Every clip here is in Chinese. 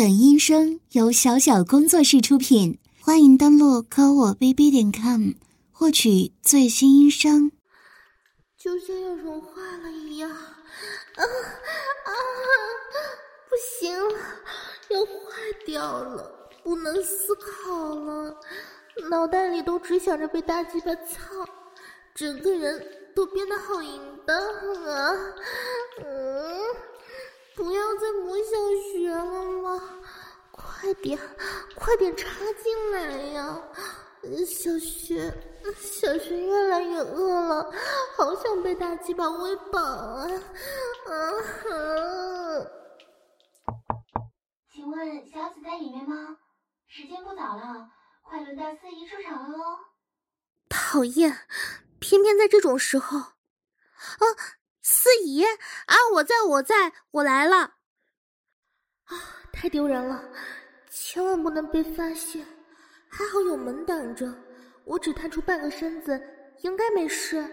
本音声由小小工作室出品，欢迎登录科我 bb 点 com 获取最新音声。就像要融化了一样，啊啊！不行了，要坏掉了，不能思考了，脑袋里都只想着被大鸡巴操，整个人都变得好淫荡啊！嗯。不要再磨小学了吗？快点，快点插进来呀！小学，小学越来越饿了，好想被大鸡巴喂饱啊！啊哈！请问小紫在里面吗？时间不早了，快轮到四姨出场了哦。讨厌，偏偏在这种时候，啊！司仪啊，我在我在，我来了！啊，太丢人了，千万不能被发现。还好有门挡着，我只探出半个身子，应该没事。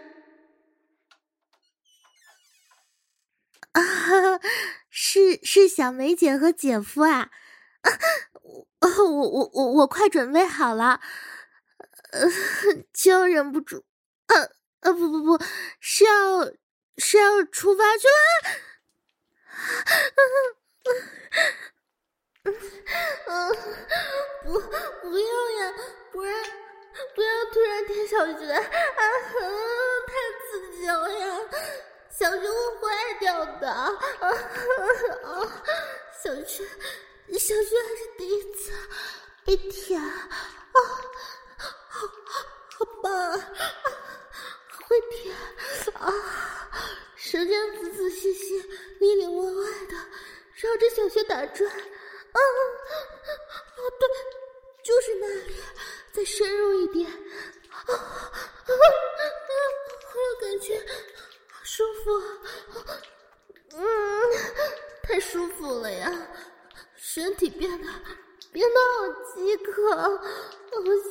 啊，是是小梅姐和姐夫啊！我我我我我快准备好了，呃，就忍不住，呃呃不不不，是要。是要出发去了，不不要呀，不然不要突然填小学啊，太刺激了呀，小学会坏掉的啊啊！小学小学还是第一次被舔啊，好好棒啊，会舔啊！舌尖仔仔细细、里里外外的绕着小穴打转，啊啊对，就是那里，再深入一点，啊啊啊！我有感觉，好舒服，嗯，太舒服了呀，身体变得变得好饥渴，好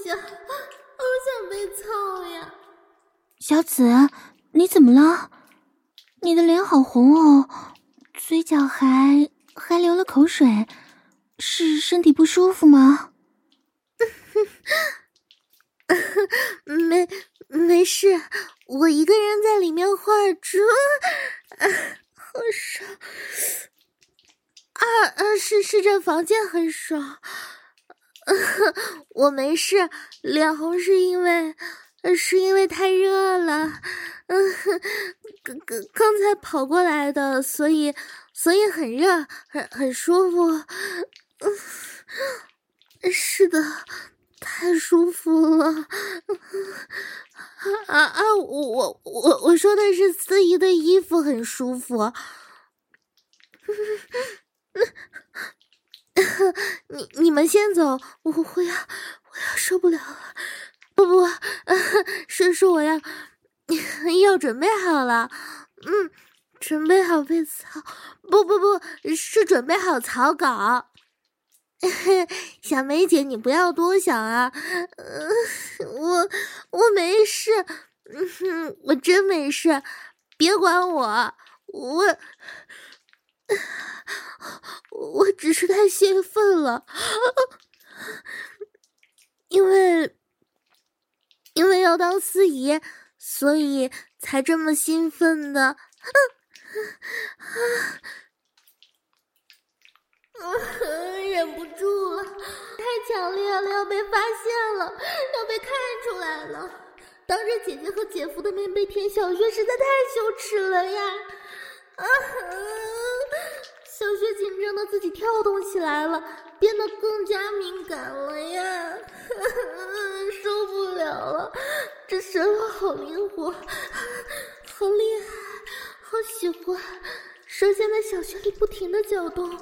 想好想被操呀！小紫，你怎么了？你的脸好红哦，嘴角还还流了口水，是身体不舒服吗？没没事，我一个人在里面化妆，好爽。啊啊，是是这房间很爽，我没事，脸红是因为。是因为太热了，嗯，刚刚刚才跑过来的，所以所以很热，很很舒服，嗯，是的，太舒服了，啊啊，我我我我说的是司仪的衣服很舒服，你你们先走，我我要我要受不了了。不不，是是我要要准备好了，嗯，准备好被操，不不不是准备好草稿。小梅姐，你不要多想啊，嗯，我我没事，嗯，我真没事，别管我，我我只是太兴奋了，因为。因为要当司仪，所以才这么兴奋的。啊啊！忍不住了，太强烈了，要被发现了，要被看出来了。当着姐姐和姐夫的面被舔小穴，实在太羞耻了呀！啊！小穴紧张的自己跳动起来了，变得更加敏感了呀！受不了了，这舌头好灵活，好厉害，好喜欢。舌尖在小穴里不停的搅动，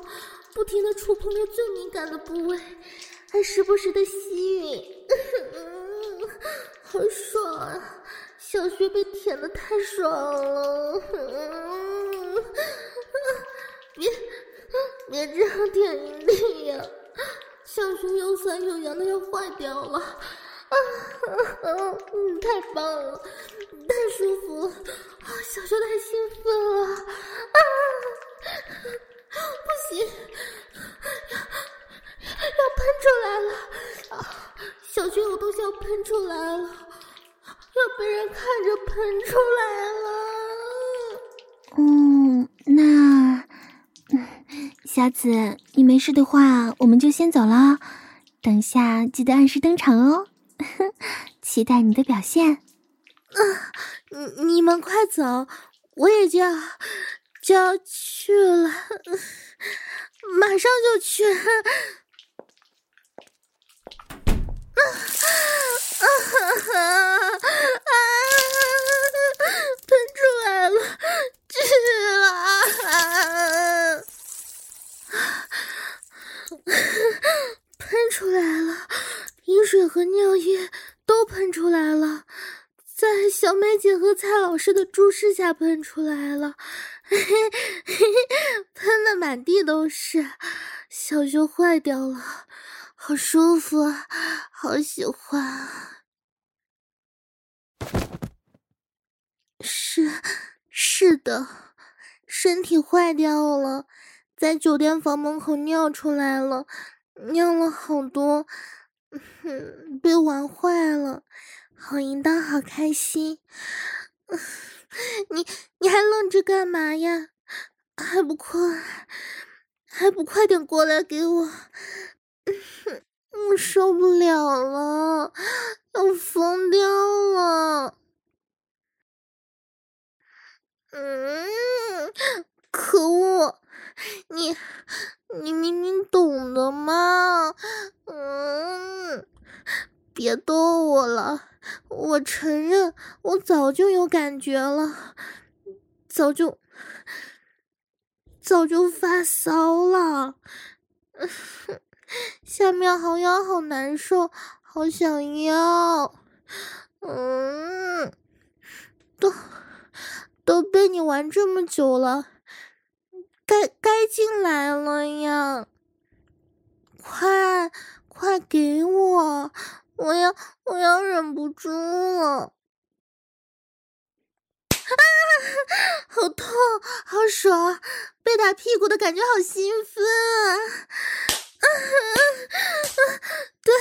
不停的触碰着最敏感的部位，还时不时的吸吮，好爽啊！小穴被舔的太爽了。别，别这样舔你呀，小熊又酸又痒的要坏掉了。啊，你太棒了，太舒服了，小熊太兴奋了。啊，不行，要要喷出来了！啊，小熊我都想喷出来了，要被人看着喷出来了。嗯，那。小紫，你没事的话，我们就先走了。等下记得按时登场哦，期待你的表现。啊，你你们快走，我也就要就要去了，马上就去。师的注视下喷出来了，嘿嘿嘿嘿，喷的满地都是，小熊坏掉了。好舒服，好喜欢！是，是的，身体坏掉了，在酒店房门口尿出来了，尿了好多，被玩坏了，好淫荡，好开心！你你还愣着干嘛呀？还不快，还不快点过来给我！我受不了了，要疯掉了！嗯，可恶！你你明明懂的嘛！嗯，别逗我了，我承认我早就有感觉了，早就早就发骚了。下面好痒，好难受，好想要，嗯，都都被你玩这么久了，该该进来了呀！快快给我，我要我要忍不住了，啊，好痛，好爽，被打屁股的感觉好兴奋啊！啊！对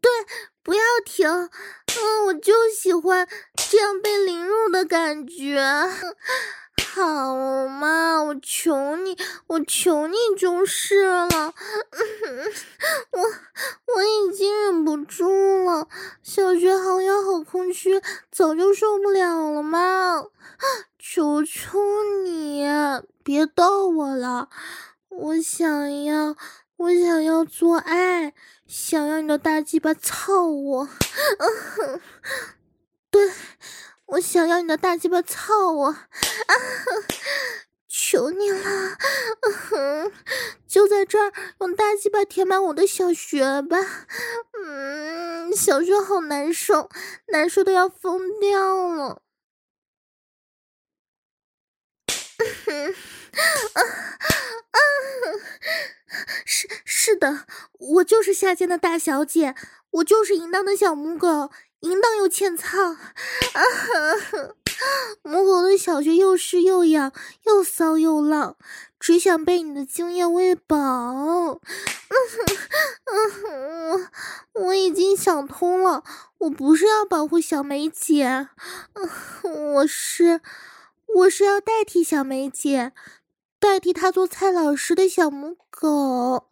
对，不要停！嗯，我就喜欢这样被凌辱的感觉。好嘛，我求你，我求你就是了。嗯，我我已经忍不住了，小学好痒，好空虚，早就受不了了嘛！求求你，别逗我了，我想要。我想要做爱，想要你的大鸡巴操我，嗯，对，我想要你的大鸡巴操我，啊，求你了，嗯，就在这儿用大鸡巴填满我的小穴吧，嗯，小穴好难受，难受的要疯掉了，嗯，啊啊！是是的，我就是下贱的大小姐，我就是淫荡的小母狗，淫荡又欠操啊！母狗的小穴又湿又痒，又骚又浪，只想被你的精液喂饱。我 我已经想通了，我不是要保护小梅姐，我是我是要代替小梅姐。代替他做蔡老师的小母狗，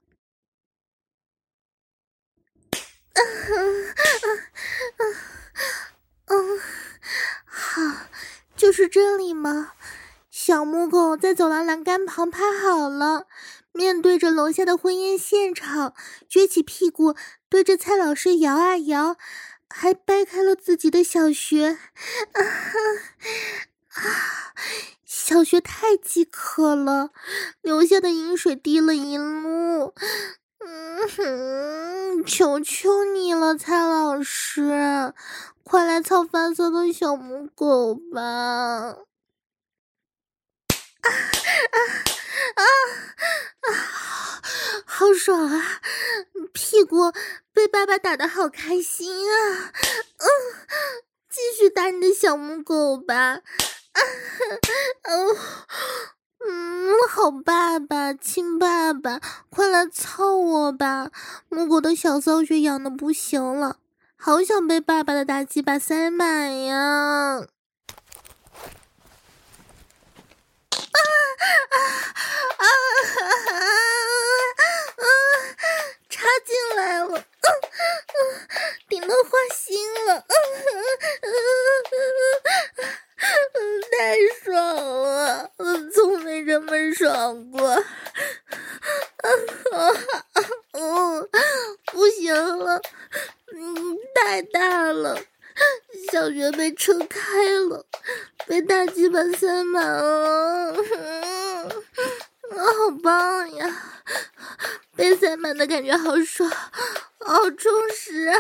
嗯 嗯，好，就是这里吗？小母狗在走廊栏杆旁趴好了，面对着楼下的婚宴现场，撅起屁股对着蔡老师摇啊摇，还掰开了自己的小穴，啊 啊！小穴太饥渴了，流下的饮水滴了一路。嗯哼，求求你了，蔡老师，快来操发色的小母狗吧！啊啊啊啊！好爽啊！屁股被爸爸打的好开心啊！嗯，继续打你的小母狗吧。啊 哼哦嗯好爸爸亲爸爸快来操我吧母狗的小骚穴痒的不行了好想被爸爸的大鸡巴塞满呀！啊啊啊哈哈啊插进来了，嗯、嗯、顶到花心了，嗯嗯嗯嗯，太爽了，我从没这么爽过，啊、呃、不行了，嗯，太大了，小学被撑开了，被大鸡巴塞满了，啊、嗯，好棒呀！被塞满的感觉好爽好充实。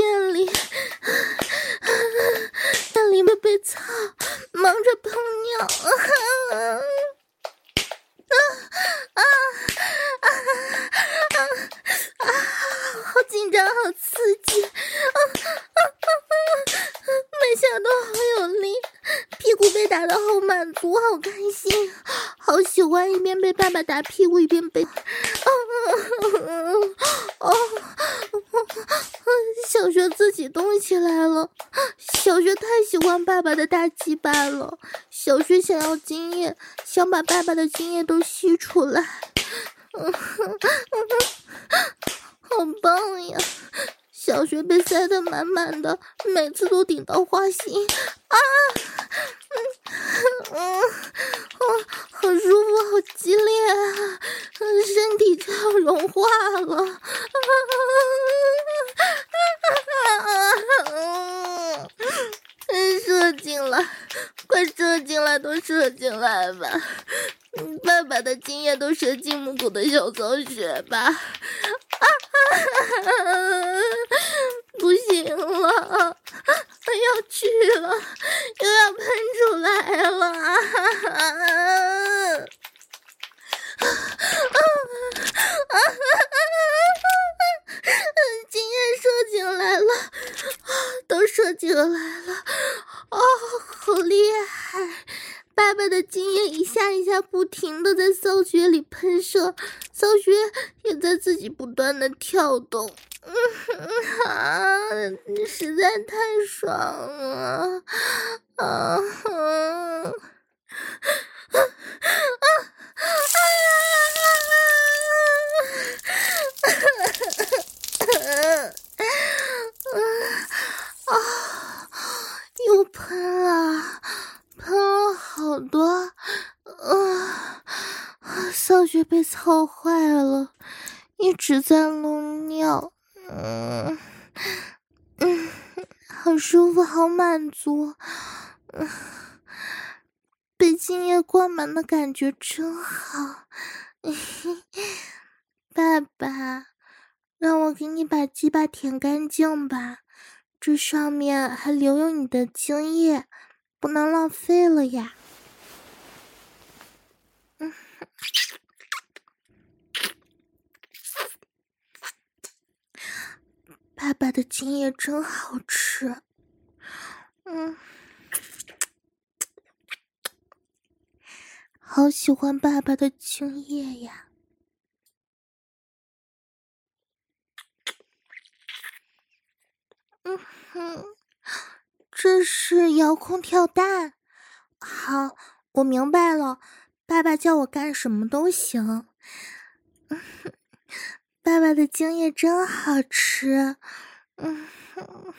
店里实在太爽了啊哼啊啊啊啊啊啊啊啊啊啊啊啊又喷了喷了好多啊啊上学被操坏了一直在弄尿嗯舒服，好满足。被精液灌满的感觉真好。爸爸，让我给你把鸡巴舔干净吧，这上面还留有你的精液，不能浪费了呀。爸爸的精液真好吃。好喜欢爸爸的精液呀！这是遥控跳蛋。好，我明白了。爸爸叫我干什么都行。爸爸的精液真好吃。嗯哼。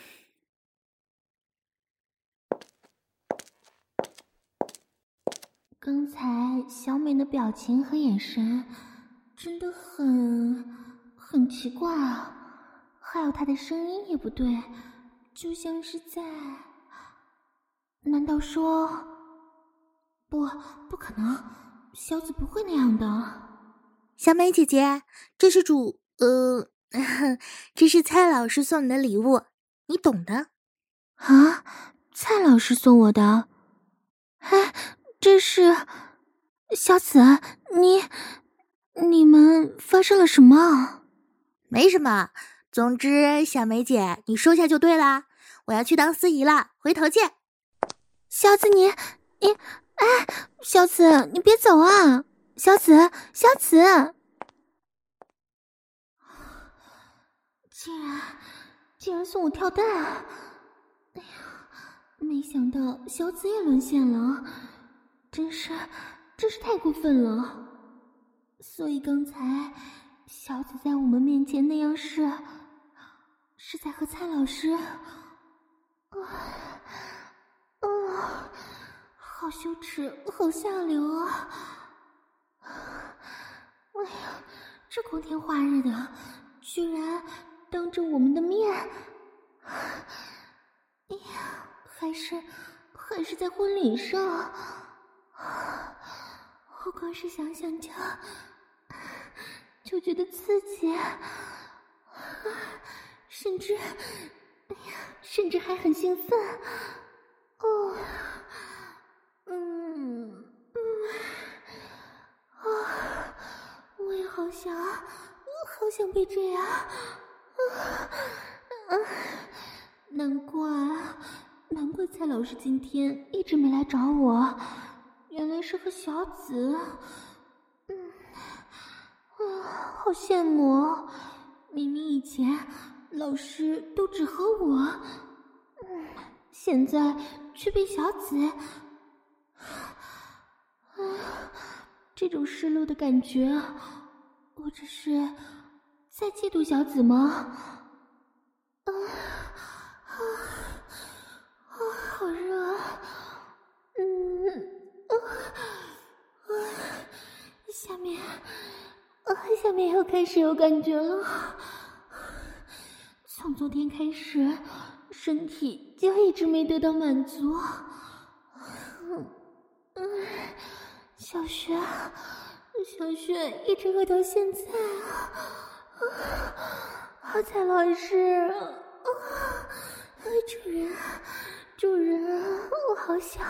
刚才小美的表情和眼神真的很很奇怪啊，还有她的声音也不对，就像是在……难道说……不，不可能，小紫不会那样的。小美姐姐，这是主……呃，这是蔡老师送你的礼物，你懂的。啊，蔡老师送我的？哎。这是小紫，你你们发生了什么？没什么，总之小梅姐，你收下就对了。我要去当司仪了，回头见。小紫，你你哎，小紫，你别走啊！小紫，小紫，竟然竟然送我跳蛋！哎呀，没想到小紫也沦陷了。真是，真是太过分了！所以刚才小紫在我们面前那样是，是在和蔡老师……啊啊，好羞耻，好下流啊！哎呀，这光天化日的，居然当着我们的面……哎呀，还是还是在婚礼上。我光是想想就就觉得刺激，甚至，哎呀，甚至还很兴奋。哦，嗯嗯，啊，我也好想，好想被这样。啊啊，难怪，难怪蔡老师今天一直没来找我。是和小紫，嗯，啊，好羡慕！明明以前老师都只和我，嗯，现在却被小紫，啊，这种失落的感觉，我这是在嫉妒小紫吗？啊啊！好热，嗯。啊，下面，啊，下面又开始有感觉了。从昨天开始，身体就一直没得到满足。嗯，小雪，小雪一直饿到现在啊！啊，蔡老师，啊，主人，主人，我好想。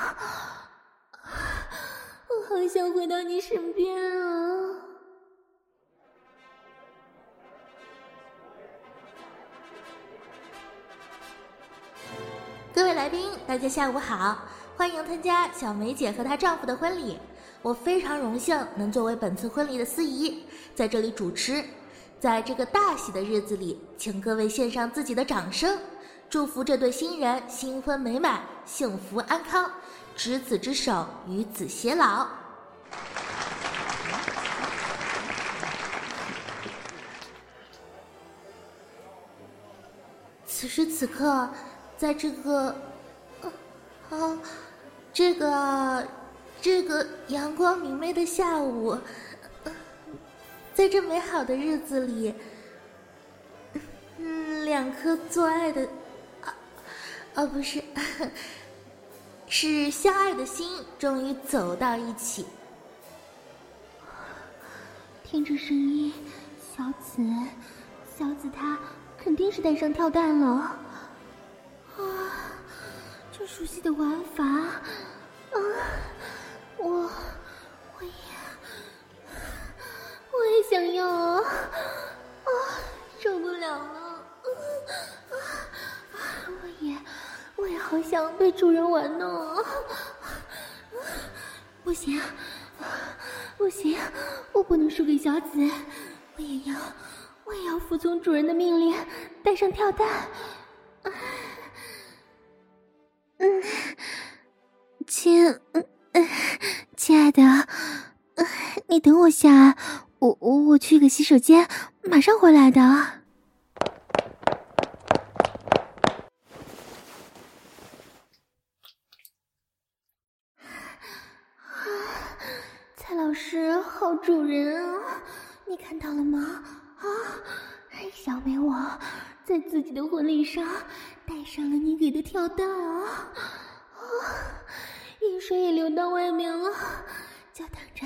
好想回到你身边啊！各位来宾，大家下午好，欢迎参加小梅姐和她丈夫的婚礼。我非常荣幸能作为本次婚礼的司仪，在这里主持。在这个大喜的日子里，请各位献上自己的掌声，祝福这对新人新婚美满、幸福安康。执子之手，与子偕老。此时此刻，在这个，啊，这个，这个阳光明媚的下午，在这美好的日子里，嗯，两颗做爱的，啊，啊，不是。是相爱的心终于走到一起。听着声音，小紫，小紫她肯定是带上跳蛋了。啊，这熟悉的玩法，啊，我，我也，我也想要啊，啊，受不了了，啊，啊，我也。我也好想被主人玩呢，不行，不行，我不能输给小紫，我也要，我也要服从主人的命令，带上跳蛋。嗯，亲，嗯，亲爱的，你等我下，我我我去个洗手间，马上回来的。啊，蔡老师，好主人啊！你看到了吗？啊，小美我在自己的婚礼上戴上了你给的跳蛋啊！啊，饮水也流到外面了，就等着，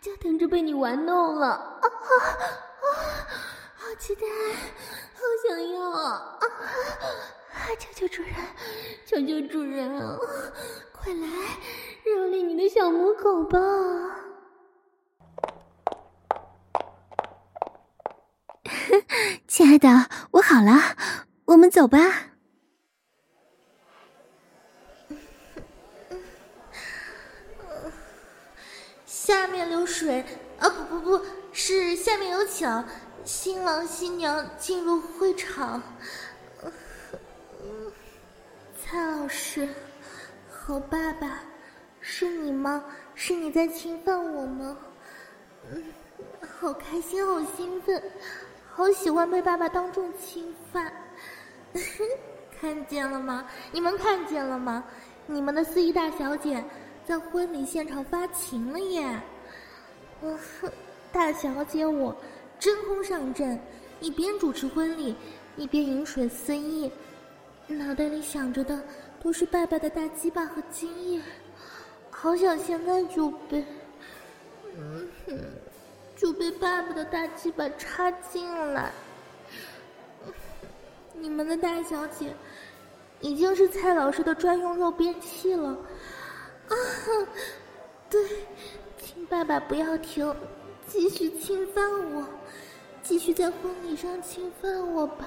就等着被你玩弄了！啊啊！好期待，好想要啊！啊，求求主人，求求主人！快来蹂躏你的小母狗吧！亲爱的，我好了，我们走吧。下面流水啊，不不不，是下面有请新郎新娘进入会场。蔡老师，好爸爸，是你吗？是你在侵犯我吗？嗯，好开心，好兴奋。好喜欢被爸爸当众侵犯，看见了吗？你们看见了吗？你们的司仪大小姐在婚礼现场发情了耶！嗯，大小姐我真空上阵，一边主持婚礼，一边饮水思议，脑袋里想着的都是爸爸的大鸡巴和精液，好想现在就被……嗯哼。就被爸爸的大鸡巴插进来。你们的大小姐已经是蔡老师的专用肉便器了。啊，对，请爸爸不要停，继续侵犯我，继续在婚礼上侵犯我吧。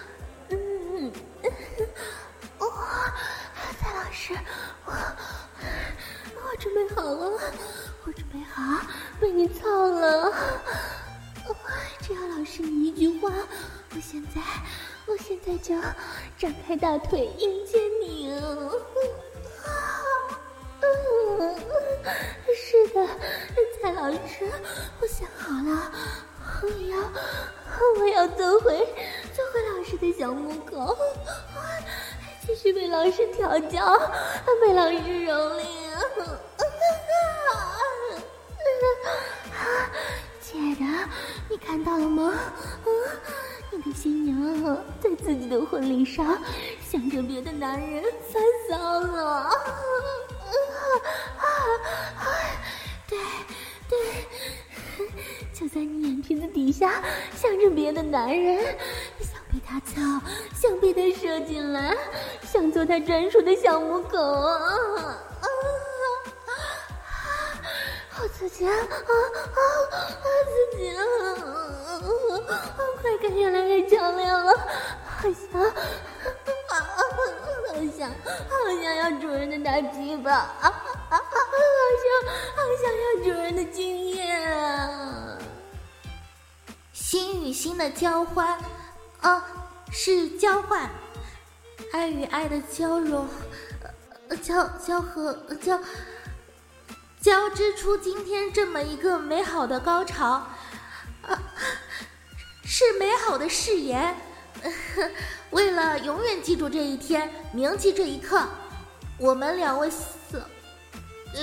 啊，被你操了！只要老师你一句话，我现在，我现在就张开大腿迎接你。是的，蔡老师，我想好了，我要，我要做回，做回老师的小木狗，继续被老师调教，被老师蹂躏。亲爱的，你看到了吗？你的新娘在自己的婚礼上向着别的男人发骚了，对对，就在你眼皮子底下向着别的男人，想被他操，想被他射进来，想做他专属的小母狗啊！好刺激啊！啊啊啊！刺激啊！快感越来越强烈了，好想，好想，好想要主人的大鸡巴，啊！好想，好想要主人的精液啊！心与心的交换，啊，是交换，爱与爱的交融，交交合交。交织出今天这么一个美好的高潮，啊，是美好的誓言。为了永远记住这一天，铭记这一刻，我们两位色，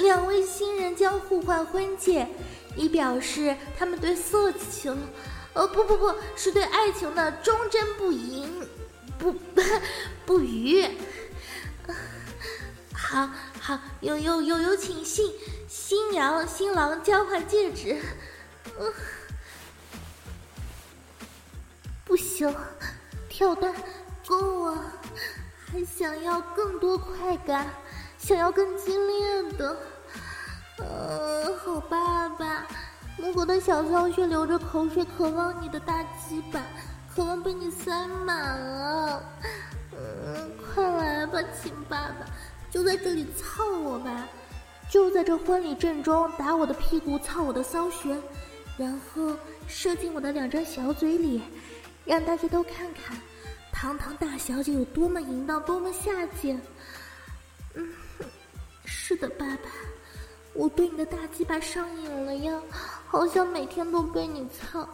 两位新人将互换婚戒，以表示他们对色情，呃，不不不，是对爱情的忠贞不移，不 不不渝。好好，有有有有请信。新娘新郎交换戒指。嗯，不行，跳蛋够了，还想要更多快感，想要更激烈的。嗯，好爸爸，母狗的小香穴流着口水，渴望你的大鸡巴，渴望被你塞满了。嗯，快来吧，亲爸爸，就在这里操我吧，就在这婚礼正中打我的屁股，操我的骚穴，然后射进我的两张小嘴里，让大家都看看，堂堂大小姐有多么淫荡，多么下贱。嗯，是的，爸爸。我对你的大鸡巴上瘾了呀，好想每天都被你操，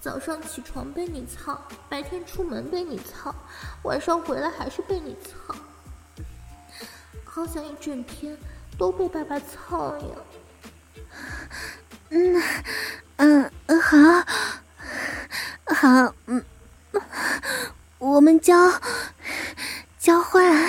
早上起床被你操，白天出门被你操，晚上回来还是被你操，好想一整天都被爸爸操呀。嗯嗯嗯，好，好，嗯，我们交交换。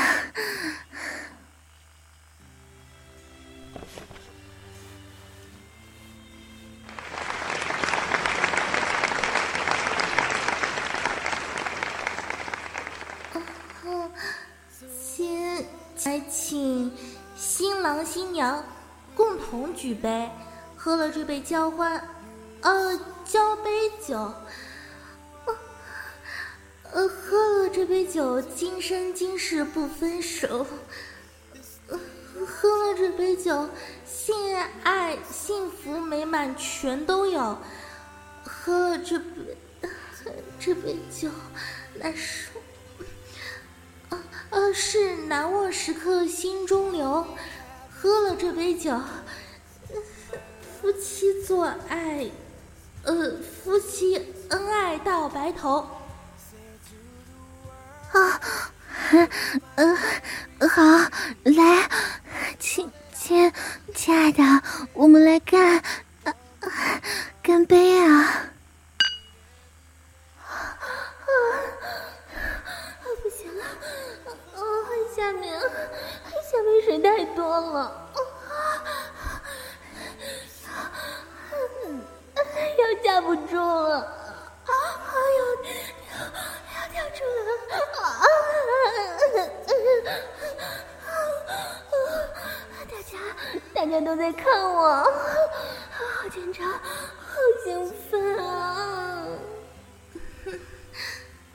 举杯，喝了这杯交欢，呃，交杯酒，呃，喝了这杯酒，今生今世不分手。喝了这杯酒，性爱、幸福、美满全都有。喝了这杯，这杯酒，难受。呃，是难忘时刻心中留，喝了这杯酒，妻做爱，呃，夫妻恩爱到白头。啊，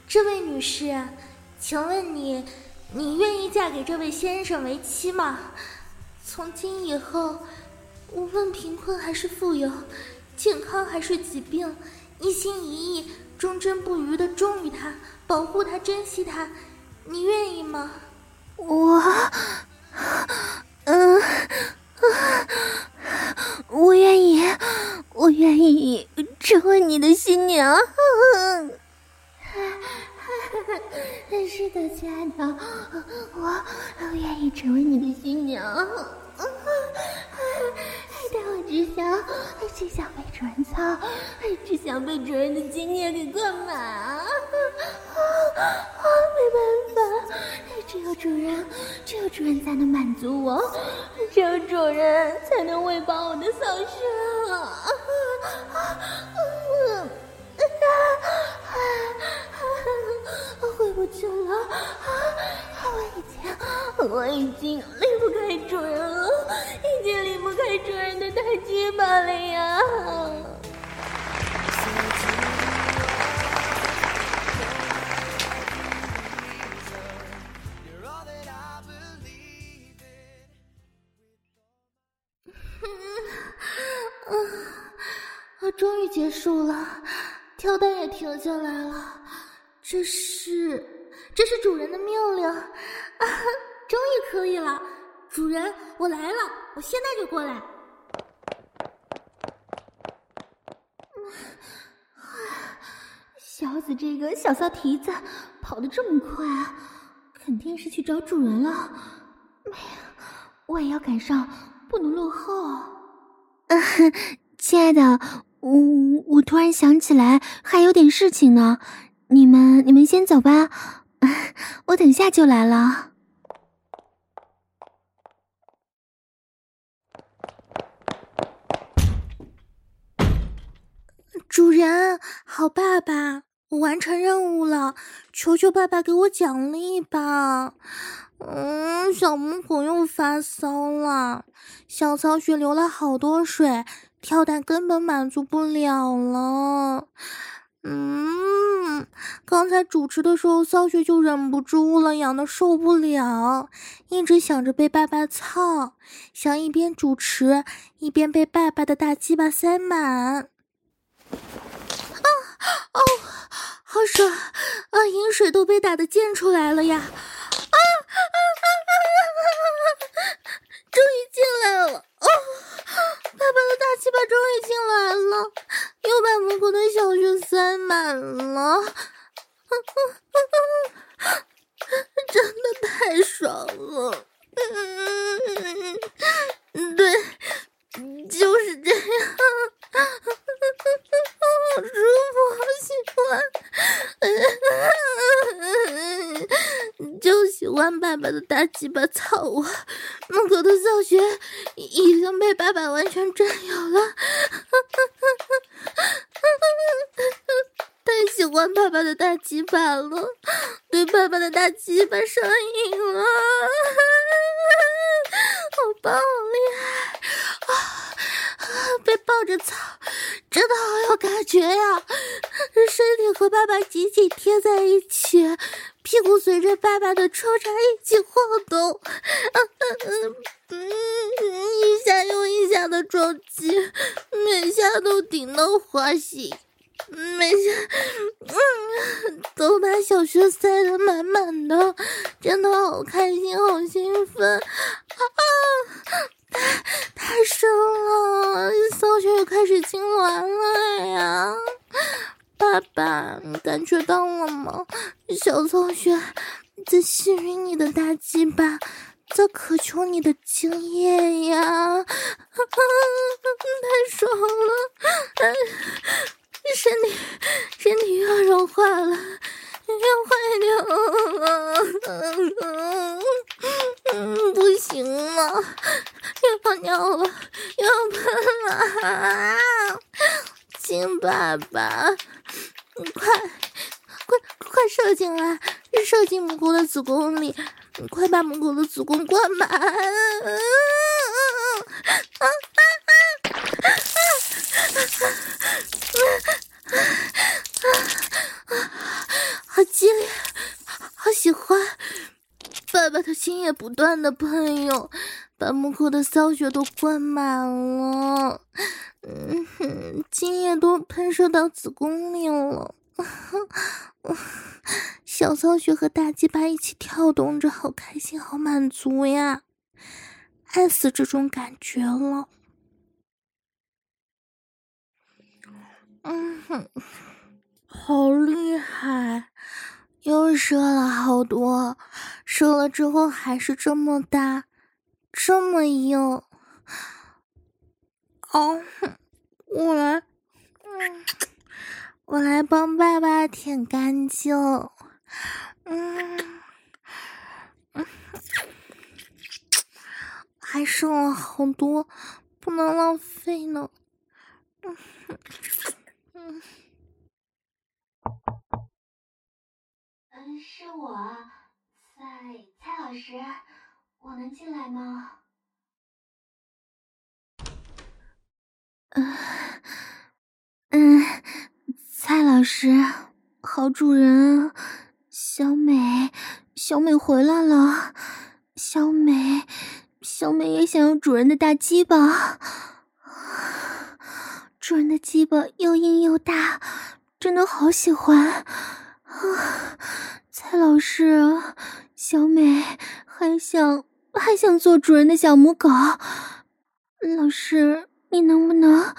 这位女士，请问你？你愿意嫁给这位先生为妻吗？从今以后，无论贫困还是富有，健康还是疾病，一心一意、忠贞不渝的忠于他，保护他，珍惜他，你愿意吗？我，嗯，我愿意，我愿意成为你的新娘。是的，亲爱的，我我愿意成为你的新娘。但我只想，只想被主人操，只想被主人的精液给灌满。啊啊！没办法，只有主人，只有主人才能满足我，只有主人才能喂饱我的骚穴。啊啊啊！回不去了，我已经，我已经离不开主人了，已经离不开主人的大鸡巴了呀！啊，终于结束了，跳蛋也停下来了。这是，这是主人的命令，啊，终于可以了，主人，我来了，我现在就过来。小子，这个小骚蹄子跑得这么快，肯定是去找主人了。哎呀，我也要赶上，不能落后。嗯，亲爱的，我我突然想起来还有点事情呢，你们你们先走吧，我等下就来了。主人，好爸爸，我完成任务了，求求爸爸给我奖励吧。嗯，小母狗又发骚了，小草穴流了好多水，跳蛋根本满足不了了。嗯，刚才主持的时候，骚雪就忍不住了，痒得受不了，一直想着被爸爸操，想一边主持一边被爸爸的大鸡巴塞满。啊哦，好爽啊！饮水都被打得溅出来了呀！啊，啊，啊啊啊啊啊啊！终于进来了！哦，爸爸的大鸡巴终于进来了，又把母狗的小穴塞满了，真的太爽了！嗯，对，就是这样，好舒服，好喜欢。就喜欢爸爸的大鸡巴操我，母狗的小穴已经被爸爸完全占有了，太喜欢爸爸的大鸡巴了，对爸爸的大鸡巴上瘾了，好棒，好厉害啊！被抱着操，真的好有感觉呀，身体和爸爸紧紧贴在一起。屁股随着爸爸的抽插一起晃动，嗯嗯嗯，一下又一下的撞击，每下都顶到花心，每下嗯都把小穴塞得满满的，真的好开心，好兴奋啊！太太深了，小穴又开始痉挛了呀！爸爸，你感觉到了吗？小曹雪在吸吮你的大鸡巴，在渴求你的精液呀！太爽了，身体身体又要融化了，要坏掉了，嗯，不行了，要尿了，要喷了，亲爸爸。快，快，快射进来！射进母狗的子宫里！快把母狗的子宫灌满！啊啊啊啊啊！啊好激烈，好喜欢！爸爸的精液不断的喷涌，把母狗的骚穴都灌满了。嗯哼，精液都喷射到子宫里了，小骚穴和大鸡巴一起跳动着，好开心，好满足呀，爱死这种感觉了。嗯哼，好厉害，又射了好多，射了之后还是这么大，这么硬。哦，我来，嗯，我来帮爸爸舔干净，嗯，还剩了好多，不能浪费呢，嗯嗯，是我，蔡蔡老师，我能进来吗？嗯嗯，蔡老师，好主人，小美，小美回来了，小美，小美也想要主人的大鸡巴，主人的鸡巴又硬又大，真的好喜欢啊！蔡老师，小美还想还想做主人的小母狗，老师。你能不能，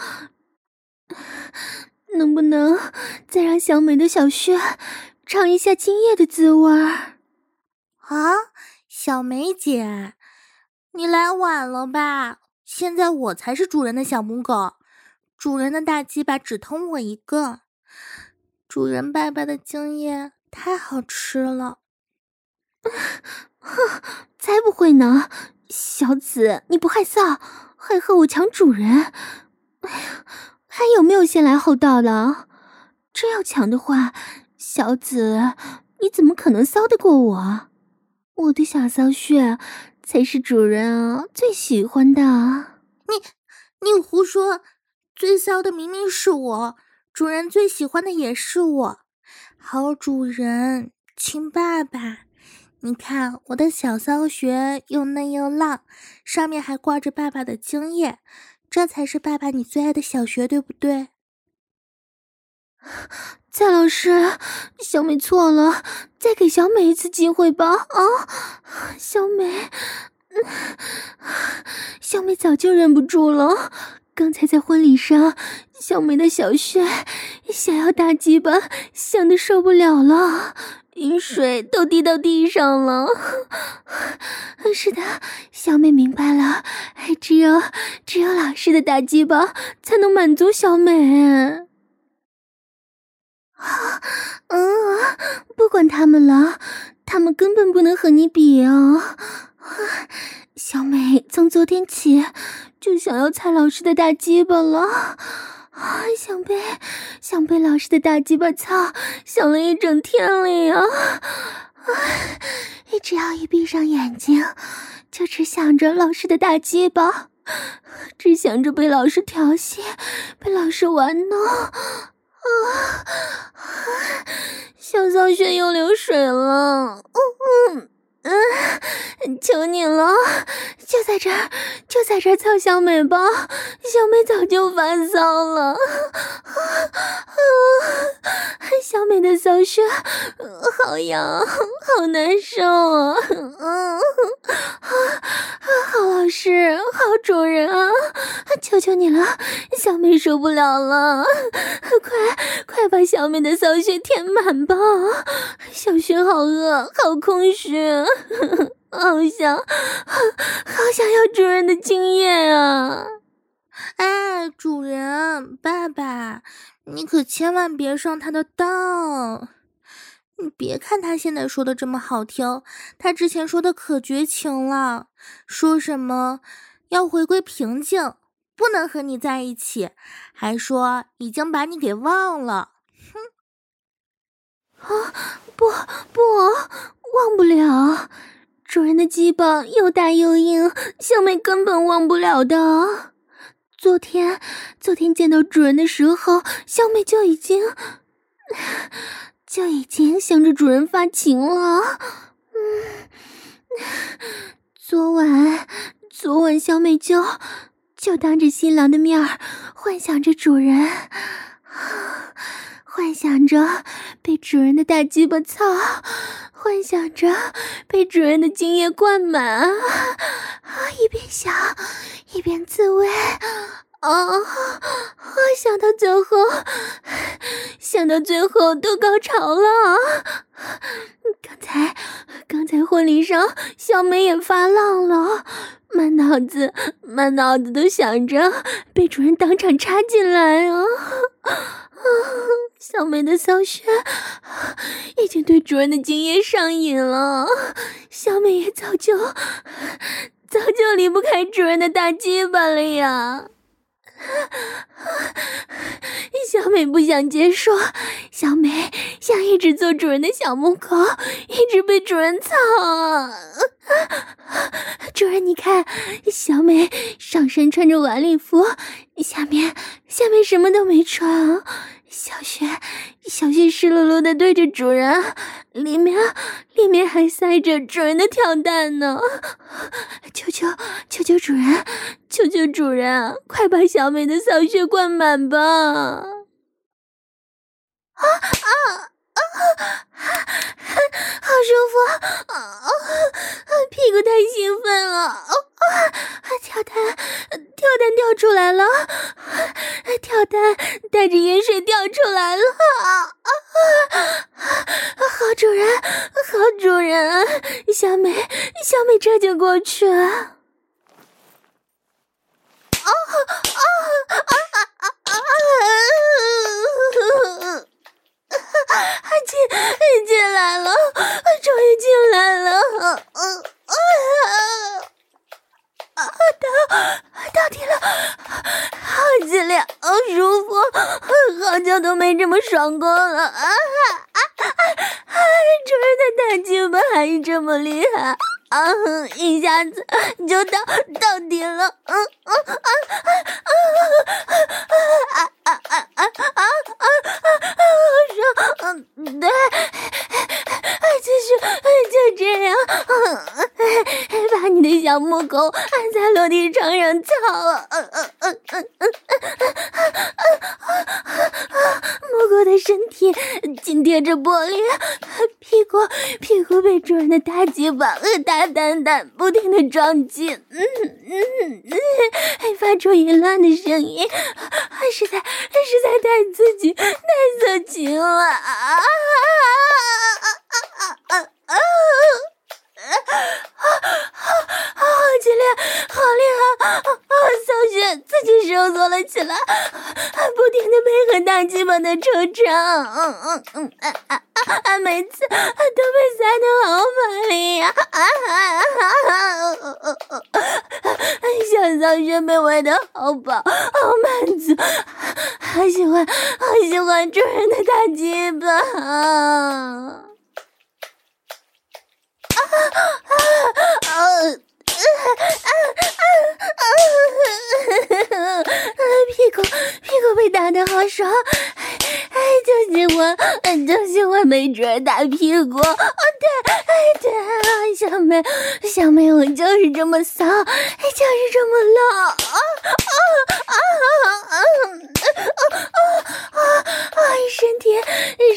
能不能再让小美的小穴尝一下精液的滋味儿？啊，小梅姐，你来晚了吧？现在我才是主人的小母狗，主人的大鸡巴只疼我一个，主人爸爸的精液太好吃了。哼，才不会呢，小紫，你不害臊？还和我抢主人！哎呀，还有没有先来后到的？真要抢的话，小紫，你怎么可能骚得过我？我的小骚穴才是主人啊最喜欢的。你你胡说，最骚的明明是我，主人最喜欢的也是我。好主人，亲爸爸，你看我的小骚穴又嫩又浪，上面还挂着爸爸的精液，这才是爸爸你最爱的小穴，对不对？蔡老师，小美错了，再给小美一次机会吧！啊，小美，小美早就忍不住了。刚才在婚礼上，小美的小穴想要大鸡巴，想的受不了了，淫水都滴到地上了。是的，小美明白了，只有只有老师的大鸡巴才能满足小美。啊，嗯，不管他们了，他们根本不能和你比啊！小美从昨天起就想要蔡老师的大鸡巴了，啊，想被想被老师的大鸡巴操，想了一整天了呀！啊，只要一闭上眼睛，就只想着老师的大鸡巴，只想着被老师调戏，被老师玩弄。啊，小血又流水了。求你了，就在这儿，就在这儿操小美吧，小美早就发骚了，啊啊，小美的骚穴好痒，好难受啊，啊啊，好老师，好主人啊，求求你了，小美受不了了，快快把小美的骚穴填满吧，小穴好饿，好空虚。好想，好想要主人的经验啊！哎，主人，爸爸，你可千万别上他的当！你别看他现在说的这么好听，他之前说的可绝情了，说什么要回归平静，不能和你在一起，还说已经把你给忘了。哼！啊，不不。忘不了，主人的鸡巴又大又硬，小美根本忘不了的。昨天，昨天见到主人的时候，小美就已经，就已经向着主人发情了。嗯，昨晚，昨晚小美就就当着新郎的面儿，幻想着主人。幻想着被主人的大鸡巴操，幻想着被主人的精液灌满，啊，一边想一边自慰，啊，啊，想到最后，想到最后都高潮了。刚才，刚才婚礼上，小美也发浪了，满脑子满脑子都想着被主人当场插进来啊。啊，小美的骚穴已经对主人的精液上瘾了，小美也早就早就离不开主人的大鸡巴了呀。小美不想结束，小美想一直做主人的小母狗，一直被主人操。主人，你看，小美上身穿着晚礼服，下面下面什么都没穿。小雪，小雪湿漉漉的对着主人，里面里面还塞着主人的跳蛋呢。求求求求主人，求求主人，快把小美的丧血灌满吧！啊啊啊！啊舒服啊啊！屁股太兴奋了啊！跳蛋，跳蛋掉出来了！跳蛋带着盐水掉出来了！啊啊！好主人，好主人，小美，小美这就过去。啊啊啊啊啊啊！啊进进来了，终于进来了！啊啊啊！啊，到到底了，好激烈，好舒服，好久都没这么爽过了啊！啊啊啊！主人的大鸡巴还是这么厉害啊！一下子就到到底了，嗯嗯啊啊啊啊啊啊啊啊啊啊！好爽，嗯，对，继续就这样，把你的小母狗按在落地窗上操，嗯嗯嗯嗯嗯嗯嗯，母狗的身体紧贴着玻璃。屁股屁股被主人的大鸡巴和大蛋蛋不停的撞击，嗯嗯嗯，还发出淫乱的声音，实在实在太刺激太色情了啊啊啊啊啊啊啊！啊啊好激烈，好厉害！啊啊！小雪自己收缩了起来，还不停的配合大鸡巴的抽插，嗯嗯嗯啊啊啊！每次都被塞得好满力呀！啊啊啊啊啊！小小雪被喂得好饱，好满足，好喜欢，好喜欢主人的大鸡巴啊！啊啊啊啊啊啊！屁股屁股被打的好爽，哎，就喜欢，就喜欢没准打屁股。啊，对，对啊，小妹，小妹，我就是这么骚，就是这么浪。啊啊啊啊啊啊啊！身体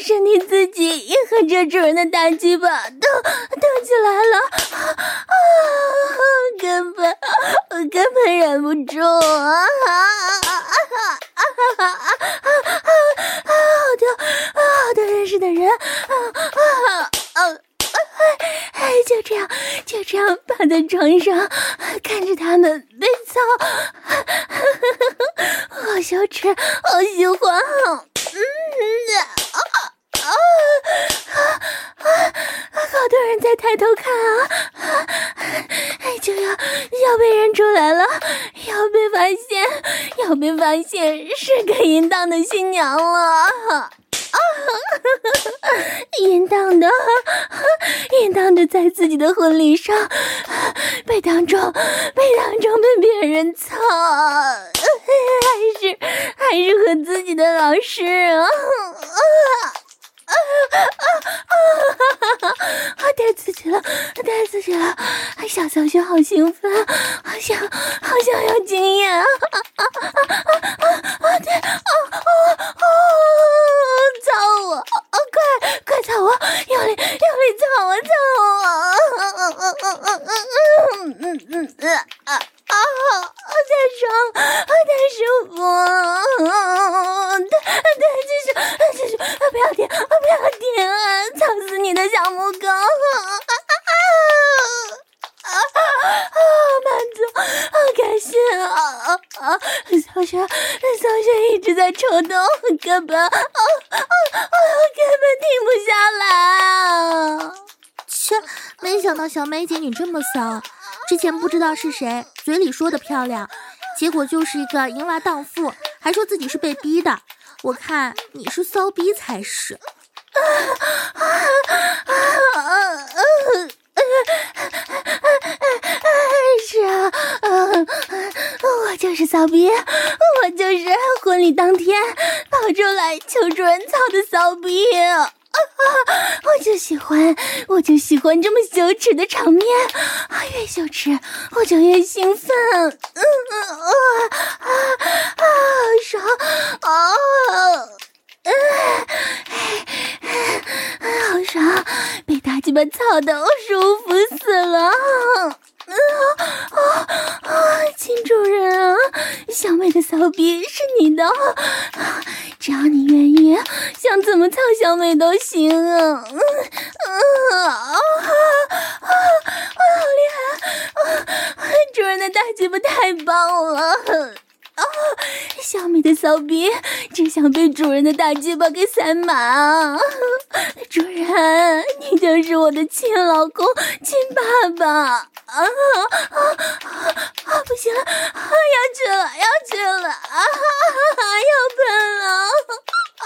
身体自己也和这主人的大鸡巴都动起来了。啊啊！根本我根本忍不住啊！啊啊啊啊啊啊啊！好多好多认识的人啊啊啊！哎，就这样就这样趴在床上看着他们被操，好羞耻，好喜欢！嗯啊啊啊啊！好多人在抬头看啊！就要要被认出来了，要被发现，要被发现是个淫荡的新娘了啊！淫荡的，淫荡的，在自己的婚礼上被当众被当众被别人操，还是还是和自己的老师啊！啊啊啊啊！啊，太刺激了，太刺激了！小小雪好兴奋，好想好想要经验啊！啊啊啊啊啊啊！对啊啊啊！操我！啊，快快操我！用力用力操我！操我！嗯嗯嗯嗯嗯嗯嗯嗯嗯啊啊！太爽，太舒服！对对，继续继续，不要停！不要停啊！操死你的小母狗！啊啊啊！满足，好开心啊啊啊！小雪，小雪一直在抽动，根本啊啊啊，根本停不下来啊！切，没想到小美姐你这么骚，之前不知道是谁嘴里说的漂亮，结果就是一个淫娃荡妇，还说自己是被逼的。我看你是骚逼才是。是啊，我就是骚逼，我就是婚礼当天跑出来求主人操的骚逼。啊我就喜欢，我就喜欢这么羞耻的场面，越羞耻我就越兴奋。嗯嗯啊啊啊！爽啊！嗯，好爽，被大鸡巴操的我舒服死了。啊啊啊，金主人啊，小美的骚逼是你的，只要你愿意，想怎么操小美都行啊。嗯嗯啊啊啊，好厉害啊！主人的大鸡巴太棒了。啊！小美的骚逼只想被主人的大鸡巴给塞满。主人，你就是我的亲老公、亲爸爸。啊啊啊！不不行了，要去了，要去了啊！要喷了啊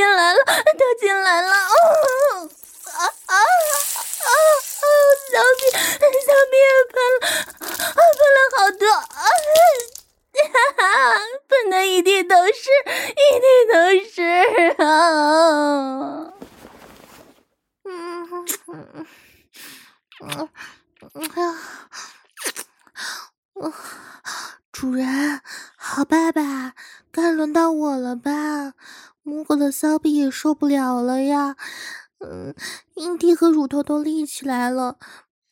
起来了，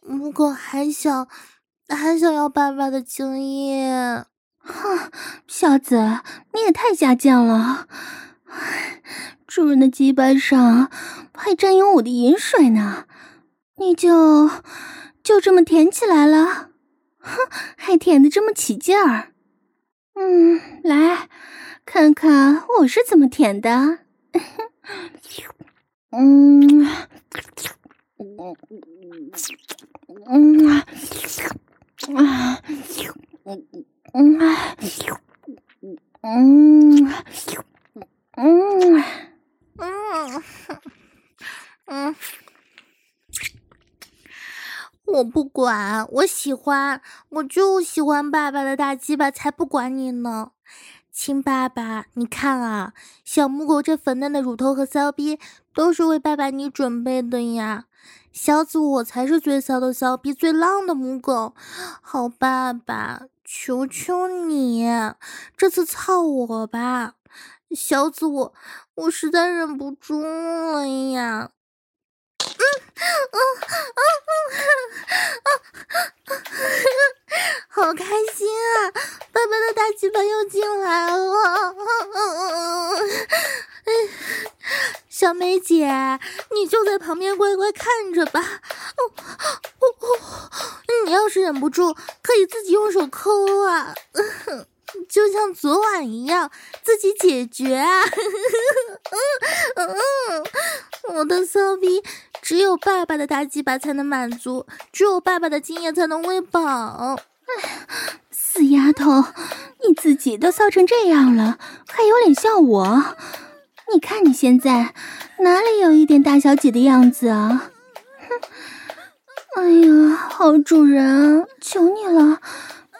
母狗还想还想要爸爸的精液。哼，小子，你也太下贱了！主人的鸡巴上还沾有我的饮水呢，你就就这么舔起来了？哼，还舔的这么起劲儿？嗯，来看看我是怎么舔的。嗯，嗯嗯啊，嗯。嗯，嗯，嗯，嗯，嗯，我不管，我喜欢，我就喜欢爸爸的大鸡巴，才不管你呢，亲爸爸，你看啊，小母狗这粉嫩的乳头和骚逼，都是为爸爸你准备的呀。小紫，我才是最骚的骚逼，最浪的母狗，好爸爸。求求你，这次操我吧，小紫，我我实在忍不住了呀！嗯嗯嗯嗯嗯，好开心啊！爸爸的大鸡巴又进来了，嗯嗯嗯，小美姐，你就在旁边乖乖看着吧。哦哦哦，你要是忍不住，可以自己用手抠啊，就像昨晚一样，自己解决啊。嗯 嗯，我的骚逼只有爸爸的大鸡巴才能满足，只有爸爸的精液才能喂饱。哎，死丫头，你自己都骚成这样了，还有脸笑我？你看你现在哪里有一点大小姐的样子啊？哼！哎呀，好主人，求你了，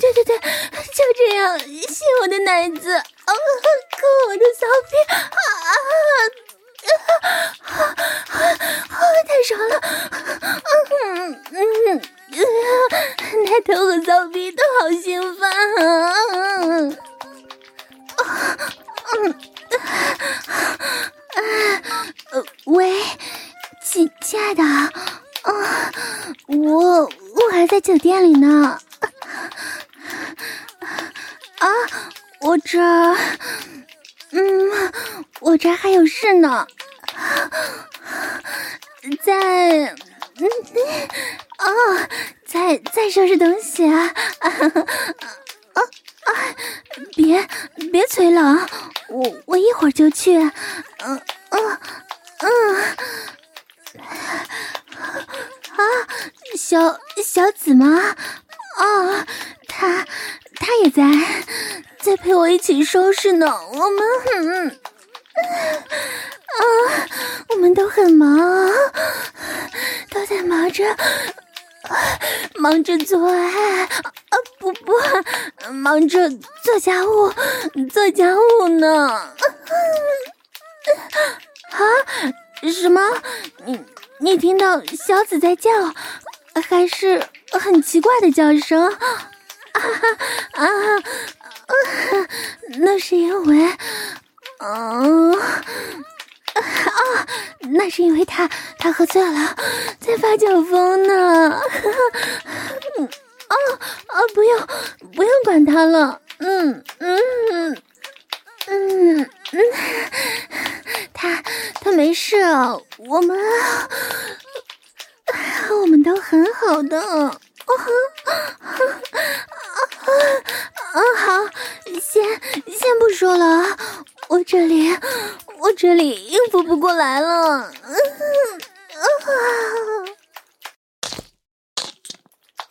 对对对，就这样吸我的奶子，啊，抠我的骚逼，啊啊啊啊！太爽了，嗯嗯嗯，奶头和骚逼都好兴奋啊！啊嗯啊喂。亲亲爱的，啊，我我还在酒店里呢，啊，我这，嗯，我这还有事呢，在，嗯，啊，在在收拾东西啊，啊啊，别别催了，我我一会儿就去，嗯嗯嗯。啊，小小紫吗？啊，他他也在，在陪我一起收拾呢。我们很，啊，我们都很忙，都在忙着，忙着做爱，啊不不，忙着做家务，做家务呢。啊什么？你你听到小紫在叫，还是很奇怪的叫声？啊啊啊！那是因为，嗯啊，那是因为他他喝醉了，在发酒疯呢。啊 啊！不用不用管他了。嗯嗯嗯嗯，他他没事，我们我们都很好的。哦啊好，先先不说了，我这里我这里应付不过来了。嗯啊啊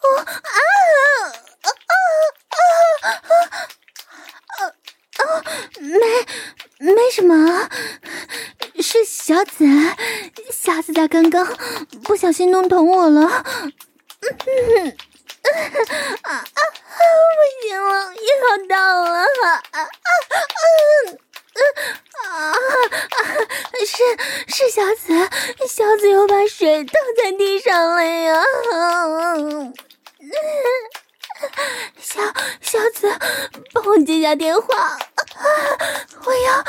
啊啊啊啊啊！没没什么，是小紫，小紫她刚刚不小心弄疼我了。嗯啊啊！不行了，又到了！啊啊啊！啊啊！是是小紫，小紫又把水倒在地上了呀！小小紫，帮我接下电话，我要，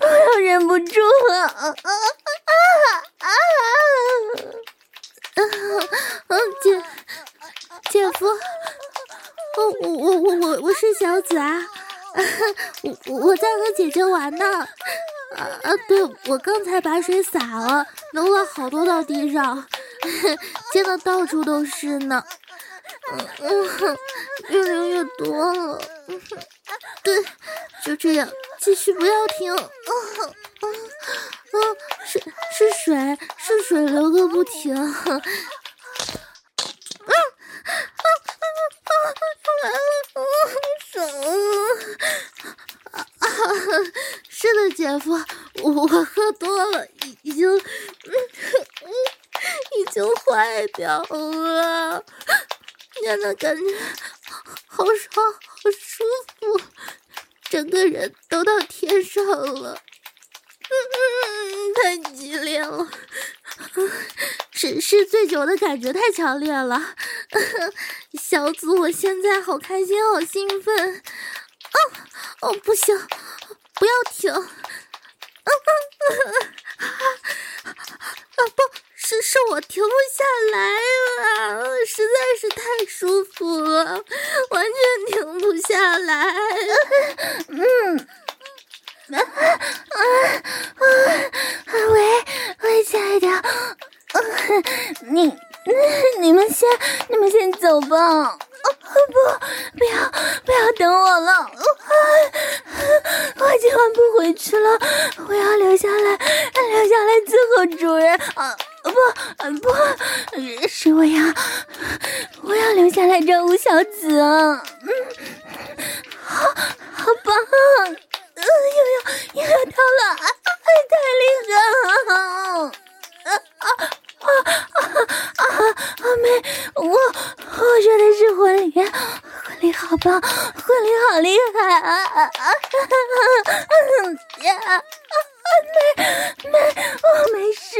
我要忍不住了！啊啊啊啊！嗯嗯，姐姐夫，我我我我我我是小紫啊，我我在和姐姐玩呢，啊啊，对，我刚才把水洒了，弄了好多到地上，溅的到处都是呢，嗯嗯，越流越多了，对，就这样，继续不要停，嗯嗯嗯，是是水，是水流个不停。是的，姐夫，我我喝多了，已已经，已经坏掉了。现在感觉好爽，好舒服，整个人都到天上了。嗯，太激烈了，是是醉酒的感觉太强烈了。小紫，我现在好开心，好兴奋。哦哦，不行，不要停。啊啊啊！是，我停不下来了，实在是太舒服了，完全停不下来。嗯。啊啊啊！喂喂，亲爱的，你你们先你们先走吧。不，不要不要等我了，我今晚不回去了，我要留下来留下来伺候主人。啊不不，是我要我要留下来照顾小紫。嗯，好好棒。嗯，又要又要到了，啊，太厉害了！啊啊啊啊啊！没，我我说的是婚礼，婚礼好棒，婚礼好厉害啊啊啊！啊啊，没没，我没事，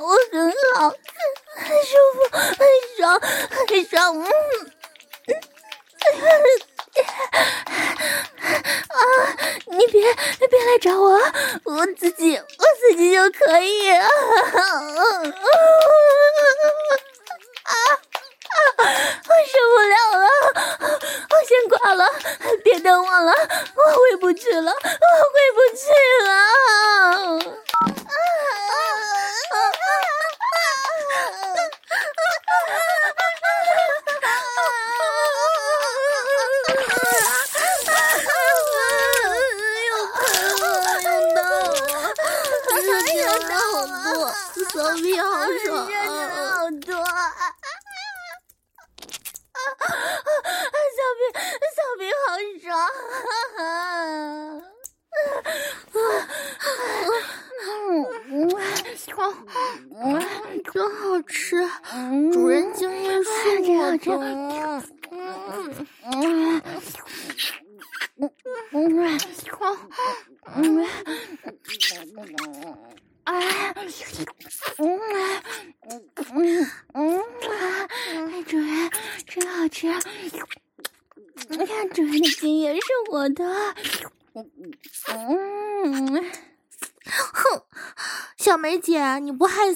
我很好，很舒服，很爽，很爽，嗯嗯。啊！你别别来找我，我自己我自己就可以。啊啊啊！我受不了了，我先挂了，等我了，我回不去了，我回不去了。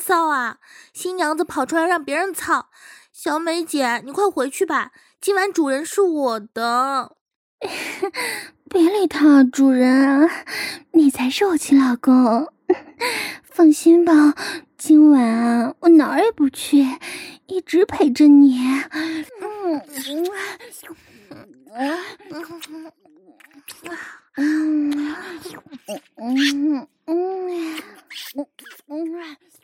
臊啊！新娘子跑出来让别人操，小美姐，你快回去吧，今晚主人是我的。别理他，主人，你才是我亲老公。放心吧，今晚我哪儿也不去，一直陪着你。嗯，嗯，嗯，嗯，嗯，嗯，嗯。